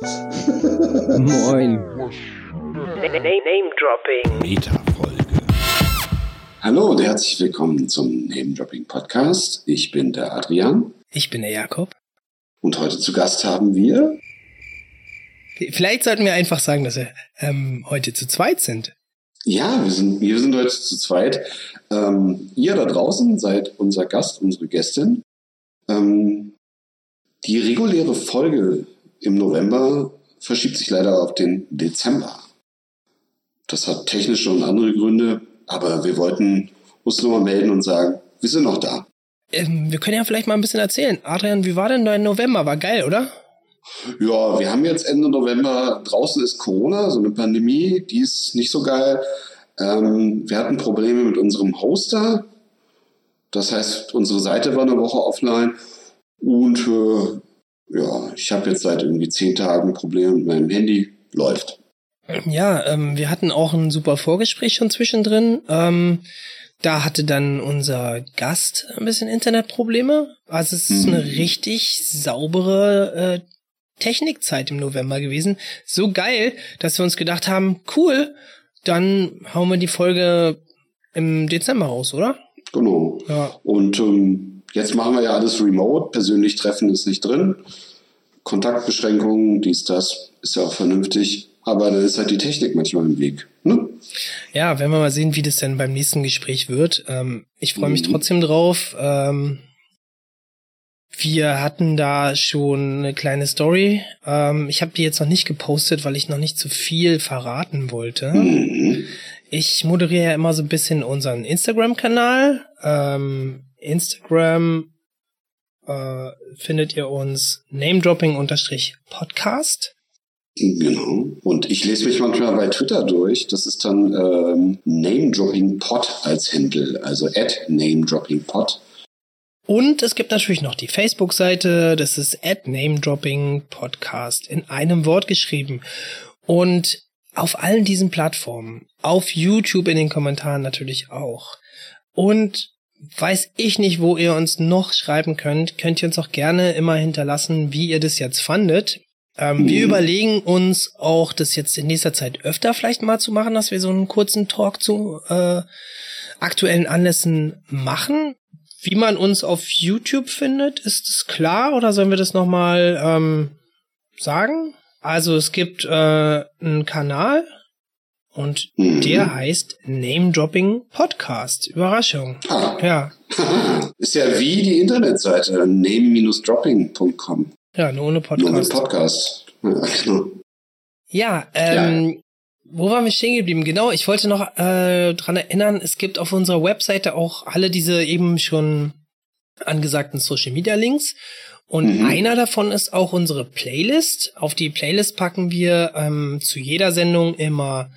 Moin. Name Dropping. Meta-Folge. Hallo und herzlich willkommen zum Name Dropping Podcast. Ich bin der Adrian Ich bin der Jakob. und heute zu Gast haben wir. Vielleicht sollten wir einfach sagen, dass wir ähm, heute zu zweit sind. Ja, wir sind, wir sind heute zu zweit. Ähm, ihr da draußen seid unser Gast, unsere Gästin. Ähm, die reguläre Folge im November verschiebt sich leider auf den Dezember. Das hat technische und andere Gründe, aber wir wollten uns nur mal melden und sagen, wir sind noch da. Ähm, wir können ja vielleicht mal ein bisschen erzählen. Adrian, wie war denn dein November? War geil, oder? Ja, wir haben jetzt Ende November, draußen ist Corona, so eine Pandemie, die ist nicht so geil. Ähm, wir hatten Probleme mit unserem Hoster. Das heißt, unsere Seite war eine Woche offline. Und äh, ja, ich habe jetzt seit irgendwie zehn Tagen Probleme mit meinem Handy. Läuft. Ja, ähm, wir hatten auch ein super Vorgespräch schon zwischendrin. Ähm, da hatte dann unser Gast ein bisschen Internetprobleme. Also es ist Mhm. eine richtig saubere äh, Technikzeit im November gewesen. So geil, dass wir uns gedacht haben, cool, dann hauen wir die Folge im Dezember raus, oder? Genau. Ja. Und ähm, jetzt machen wir ja alles remote. Persönlich treffen ist nicht drin. Kontaktbeschränkungen, dies, das, ist ja auch vernünftig. Aber da ist halt die Technik manchmal im Weg. Ne? Ja, werden wir mal sehen, wie das denn beim nächsten Gespräch wird. Ähm, ich freue mich Mhm. trotzdem drauf. Ähm, wir hatten da schon eine kleine Story. Ähm, ich habe die jetzt noch nicht gepostet, weil ich noch nicht zu viel verraten wollte. Mhm. Ich moderiere ja immer so ein bisschen unseren Instagram-Kanal. Ähm, Instagram äh, findet ihr uns namedropping-podcast. Genau. Und ich lese mich manchmal bei Twitter durch. Das ist dann ähm, Name-Dropping-Pod als Handle, also at Name-Dropping-Pod. Und es gibt natürlich noch die Facebook-Seite, das ist at Namedropping Podcast in einem Wort geschrieben. Und auf allen diesen Plattformen, auf YouTube in den Kommentaren natürlich auch. Und weiß ich nicht, wo ihr uns noch schreiben könnt, könnt ihr uns auch gerne immer hinterlassen, wie ihr das jetzt fandet. Ähm, Wir Mhm. überlegen uns auch, das jetzt in nächster Zeit öfter vielleicht mal zu machen, dass wir so einen kurzen Talk zu äh, aktuellen Anlässen machen. Wie man uns auf YouTube findet, ist es klar oder sollen wir das nochmal ähm, sagen? Also es gibt äh, einen Kanal und Mhm. der heißt Name Dropping Podcast. Überraschung. Ah, Ja, ist ja wie die Internetseite name-dropping.com. ja, nur ohne Nur mit Podcast. Podcast. Ja, genau. Ja, ähm, wo waren wir stehen geblieben? Genau, ich wollte noch äh, dran erinnern, es gibt auf unserer Webseite auch alle diese eben schon angesagten Social Media Links. Und Mhm. einer davon ist auch unsere Playlist. Auf die Playlist packen wir ähm, zu jeder Sendung immer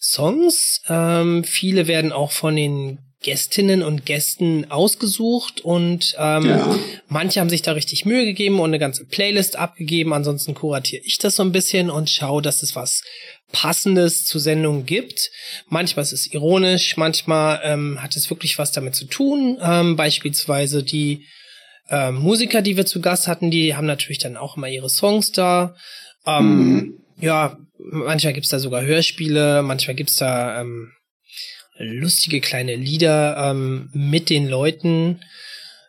Songs. Ähm, viele werden auch von den Gästinnen und Gästen ausgesucht und ähm, Ja. manche haben sich da richtig Mühe gegeben und eine ganze Playlist abgegeben. Ansonsten kuratiere ich das so ein bisschen und schaue, dass es was Passendes zur Sendung gibt. Manchmal ist es ironisch, manchmal ähm, hat es wirklich was damit zu tun. Ähm, beispielsweise die ähm, Musiker, die wir zu Gast hatten, die haben natürlich dann auch immer ihre Songs da. Ähm, Mhm. Ja, manchmal gibt's da sogar Hörspiele, manchmal gibt's da ähm, lustige kleine Lieder ähm, mit den Leuten.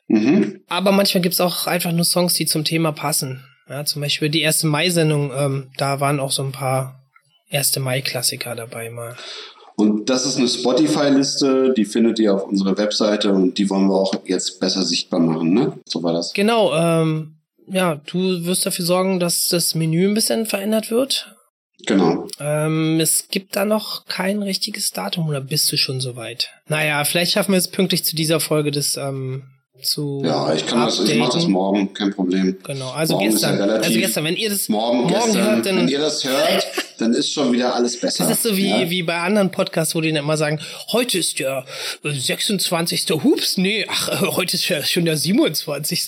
Mhm. Aber manchmal gibt's auch einfach nur Songs, die zum Thema passen. Ja, zum Beispiel die erste Mai-Sendung, ähm, da waren auch so ein paar erste Mai-Klassiker dabei mal. Und das ist eine Spotify-Liste, die findet ihr auf unserer Webseite und die wollen wir auch jetzt besser sichtbar machen, ne? So war das. Genau, ähm, ja, du wirst dafür sorgen, dass das Menü ein bisschen verändert wird. Genau. Ähm, es gibt da noch kein richtiges Datum oder bist du schon soweit? Naja, vielleicht schaffen wir es pünktlich zu dieser Folge das ähm, zu Ja, ich kann das, ich mach das updaten. morgen, kein Problem. Genau, also Morgen gestern. ja relativ- also gestern, wenn ihr das Morgen, gestern, hört, dann wenn ihr das hört, dann ist schon wieder alles besser. das ist so wie, ja? wie bei anderen Podcasts, wo die dann immer sagen, heute ist der äh, 26. Hups, nee, ach, äh, heute ist ja schon der 27.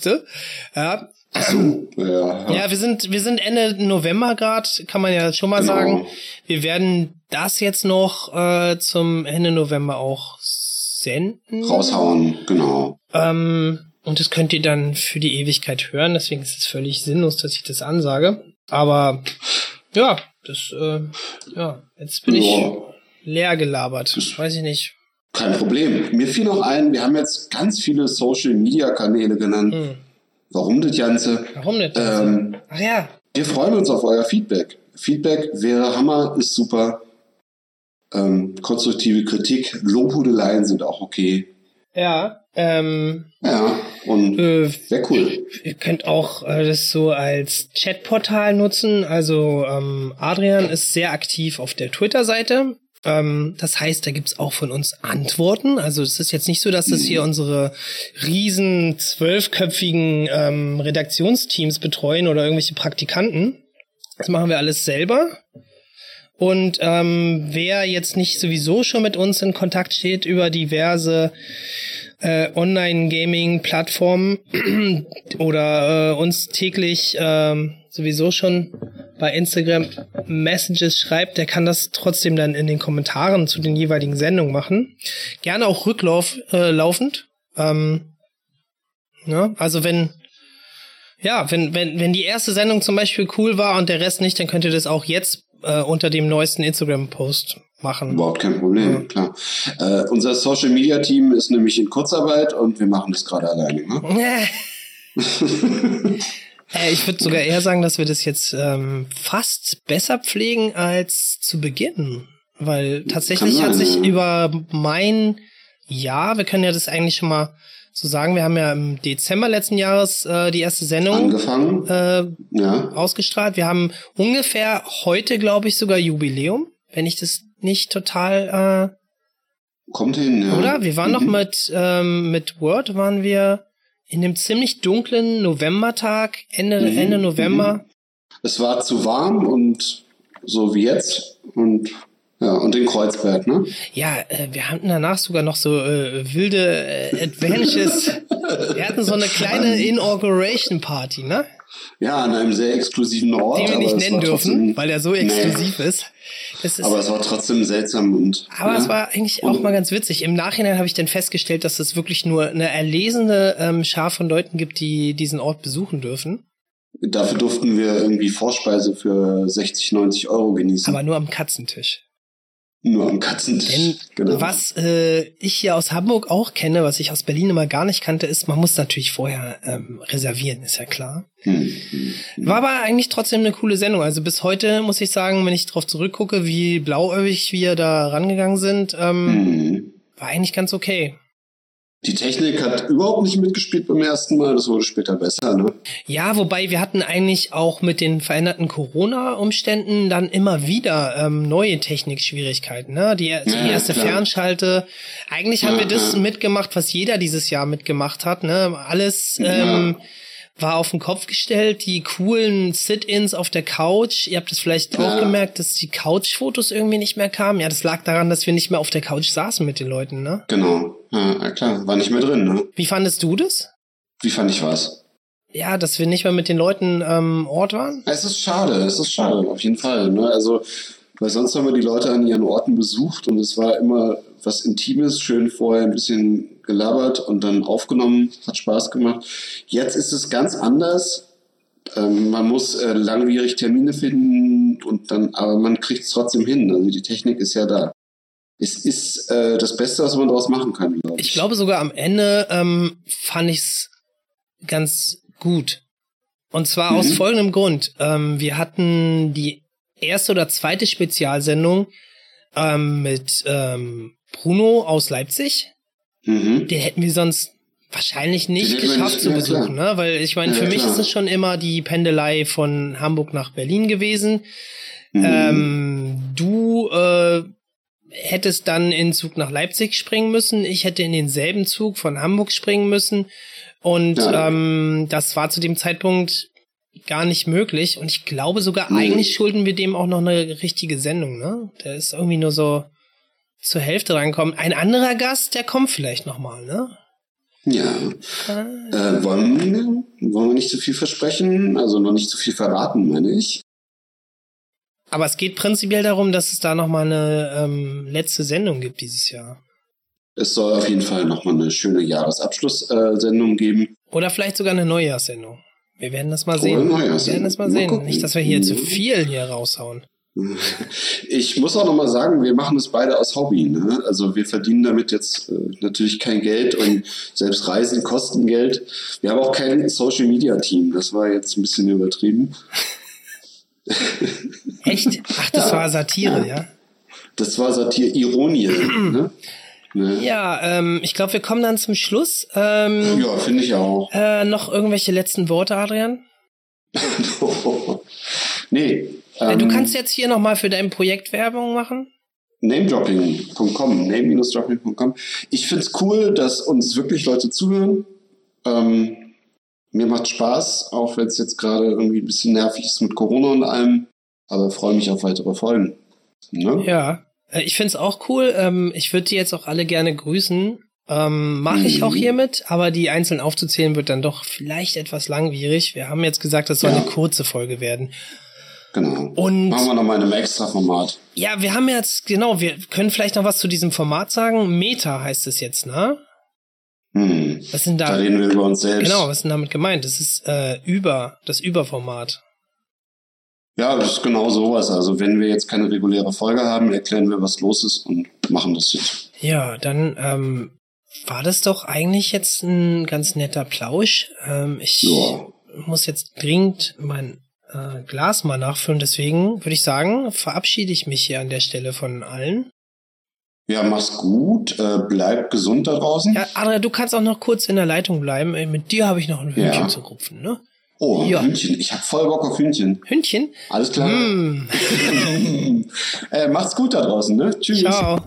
Ja, Ja, Ja, wir sind, wir sind Ende November grad, kann man ja schon mal Genau. sagen. Wir werden das jetzt noch äh, zum Ende November auch senden. raushauen, genau. Ähm, und das könnt ihr dann für die Ewigkeit hören, deswegen ist es völlig sinnlos, dass ich das ansage. Aber Ja, das, äh, ja, jetzt bin Ja. ich leer gelabert. Weiß ich nicht. Kein Problem. Mir fiel noch ein, wir haben jetzt ganz viele Social-Media-Kanäle genannt. Hm. Warum das Ganze? Warum nicht? Ähm, Ach ja, Wir freuen uns auf euer Feedback. Feedback wäre Hammer, ist super. Ähm, konstruktive Kritik, Lobhudeleien sind auch okay. ja, ähm, Ja, und äh, wäre cool. Ihr könnt auch äh, das so als Chatportal nutzen. Also ähm, Adrian ist sehr aktiv auf der Twitter-Seite. Ähm, das heißt, da gibt's auch von uns Antworten. Also es ist jetzt nicht so, dass das hier unsere riesen zwölfköpfigen ähm, Redaktionsteams betreuen oder irgendwelche Praktikanten. Das machen wir alles selber. Und ähm, wer jetzt nicht sowieso schon mit uns in Kontakt steht über diverse äh, Online-Gaming-Plattformen oder äh, uns täglich ähm, sowieso schon bei Instagram Messages schreibt, der kann das trotzdem dann in den Kommentaren zu den jeweiligen Sendungen machen. Gerne auch rücklauf äh, laufend. Ähm, ja, also wenn ja, wenn, wenn, wenn die erste Sendung zum Beispiel cool war und der Rest nicht, dann könnt ihr das auch jetzt äh, unter dem neuesten Instagram-Post machen. Überhaupt kein Problem, klar. Äh, unser Social Media Team ist nämlich in Kurzarbeit und wir machen das gerade alleine. Ne? äh, ich würde sogar eher sagen, dass wir das jetzt ähm, fast besser pflegen als zu Beginn. Weil tatsächlich hat sich über mein Jahr, wir können ja das eigentlich schon mal so sagen, wir haben ja im Dezember letzten Jahres äh, die erste Sendung Angefangen, äh, ja. ausgestrahlt. Wir haben ungefähr heute, glaube ich, sogar Jubiläum, wenn ich das nicht total Kommt hin, äh, ja. oder? Wir waren noch Mhm. mit ähm, mit Word waren wir in dem ziemlich dunklen Novembertag Ende Mhm, Ende November. Es war zu warm und so wie jetzt. Und ja, und in Kreuzberg, ne? Ja, äh, wir hatten danach sogar noch so äh, wilde äh, Adventures. wir hatten so eine kleine Inauguration Party, ne? Ja, an einem sehr exklusiven Ort. Den wir nicht nennen dürfen, trotzdem- weil er so Nee. exklusiv ist. Das ist Aber es war trotzdem seltsam und. Aber ja. es war eigentlich auch mal ganz witzig. Im Nachhinein habe ich dann festgestellt, dass es wirklich nur eine erlesene ähm, Schar von Leuten gibt, die diesen Ort besuchen dürfen. Dafür durften wir irgendwie Vorspeise für 60, 90 Euro genießen. Aber nur am Katzentisch. Nur am Katzentisch. Denn genau. was äh, ich hier aus Hamburg auch kenne, was ich aus Berlin immer gar nicht kannte, ist, man muss natürlich vorher ähm, reservieren, ist ja klar. Hm, hm. War aber eigentlich trotzdem eine coole Sendung. Also bis heute muss ich sagen, wenn ich drauf zurückgucke, wie blauäugig wir da rangegangen sind, ähm, Hm. war eigentlich ganz okay. Die Technik hat überhaupt nicht mitgespielt beim ersten Mal, das wurde später besser, ne? Ja, wobei wir hatten eigentlich auch mit den veränderten Corona-Umständen dann immer wieder ähm, neue Technikschwierigkeiten. Ne? Die, die Ja, erste klar. Fernschalte. Eigentlich haben Ja, wir das ja. mitgemacht, was jeder dieses Jahr mitgemacht hat. Ne? Alles ähm, war auf den Kopf gestellt. Die coolen Sit-ins auf der Couch. Ihr habt es vielleicht Ja. auch gemerkt, dass die Couch-Fotos irgendwie nicht mehr kamen. Ja, das lag daran, dass wir nicht mehr auf der Couch saßen mit den Leuten. Ne? Genau. Ja, klar, war nicht mehr drin, ne? Wie fandest du das? Wie fand ich was? Ja, dass wir nicht mehr mit den Leuten ähm, Ort waren? Es ist schade, es ist schade, auf jeden Fall. Ne? Also, weil sonst haben wir die Leute an ihren Orten besucht und es war immer was Intimes, schön vorher ein bisschen gelabert und dann aufgenommen, hat Spaß gemacht. Jetzt ist es ganz anders. Ähm, man muss äh, langwierig Termine finden und dann, aber man kriegt es trotzdem hin. Also die Technik ist ja da. Es ist äh, das Beste, was man daraus machen kann, glaube ich. Ich glaube sogar am Ende ähm, fand ich's ganz gut. Und zwar aus Mhm. folgendem Grund. Ähm, wir hatten die erste oder zweite Spezialsendung ähm, mit ähm, Bruno aus Leipzig. Mhm. Den hätten wir sonst wahrscheinlich nicht geschafft nicht- zu ja, besuchen, ne? Weil ich meine, Ja, für mich klar. ist es schon immer die Pendelei von Hamburg nach Berlin gewesen. Mhm. Ähm, du äh, hättest dann in den Zug nach Leipzig springen müssen. Ich hätte in denselben Zug von Hamburg springen müssen. Und Ja. ähm, das war zu dem Zeitpunkt gar nicht möglich. Und ich glaube sogar, Nee. eigentlich schulden wir dem auch noch eine richtige Sendung. Ne? Der ist irgendwie nur so zur Hälfte rankommen. Ein anderer Gast, der kommt vielleicht noch mal, ne? Ja. Ah. Äh, wollen, wir, wollen wir nicht zu viel versprechen? Also noch nicht zu viel verraten, meine ich. Aber es geht prinzipiell darum, dass es da noch mal eine ähm, letzte Sendung gibt dieses Jahr. Es soll auf jeden Fall nochmal eine schöne Jahresabschlusssendung geben. Oder vielleicht sogar eine Neujahrssendung. Wir werden das mal Frohe sehen. Wir werden das mal Mal sehen. gucken. Nicht, dass wir hier Mhm. zu viel hier raushauen. Ich muss auch nochmal sagen, wir machen das beide aus Hobby. Ne? Also wir verdienen damit jetzt äh, natürlich kein Geld und selbst Reisen kosten Geld. Wir haben auch kein Social Media Team. Das war jetzt ein bisschen übertrieben. Echt? Ach, das war Satire, ja? Das war Satir Ironie. ne? Ne? Ja, ähm, ich glaube, wir kommen dann zum Schluss. Ähm, Ja, finde ich auch. äh, noch irgendwelche letzten Worte, Adrian? nee. Äh, du ähm, kannst jetzt hier nochmal für dein Projekt Werbung machen. namedropping.com, name-dropping.com. Ich find's cool, dass uns wirklich Leute zuhören. Ähm, mir macht Spaß, auch wenn es jetzt gerade irgendwie ein bisschen nervig ist mit Corona und allem. Aber freue mich auf weitere Folgen. Ne? Ja, äh, ich find's auch cool. Ähm, ich würde die jetzt auch alle gerne grüßen. Ähm, Mache ich Mhm. auch hiermit, aber die einzeln aufzuzählen wird dann doch vielleicht etwas langwierig. Wir haben jetzt gesagt, das soll Ja. eine kurze Folge werden. Genau. Und Machen wir nochmal in einem extra Format. ja, wir haben jetzt, genau, wir können vielleicht noch was zu diesem Format sagen. Meta heißt es jetzt, ne? Hm. Was sind Da da? reden wir über uns selbst. Genau, was ist denn damit gemeint? Das ist äh, über, das Überformat. Ja, das ist genau sowas. Also wenn wir jetzt keine reguläre Folge haben, erklären wir, was los ist und machen das jetzt. Ja, dann ähm, war das doch eigentlich jetzt ein ganz netter Plausch. Ähm, ich Ja. muss jetzt dringend mein äh, Glas mal nachfüllen, deswegen würde ich sagen, verabschiede ich mich hier an der Stelle von allen. Ja, mach's gut. Äh, bleib gesund da draußen. Ja, Adria, du kannst auch noch kurz in der Leitung bleiben. Äh, Mit dir habe ich noch ein Hühnchen Ja. zu rupfen, ne? Oh, Ja. Hühnchen. Ich hab voll Bock auf Hühnchen. Hündchen? Alles klar. Hm, äh, macht's gut da draußen, ne? Tschüss. ciao.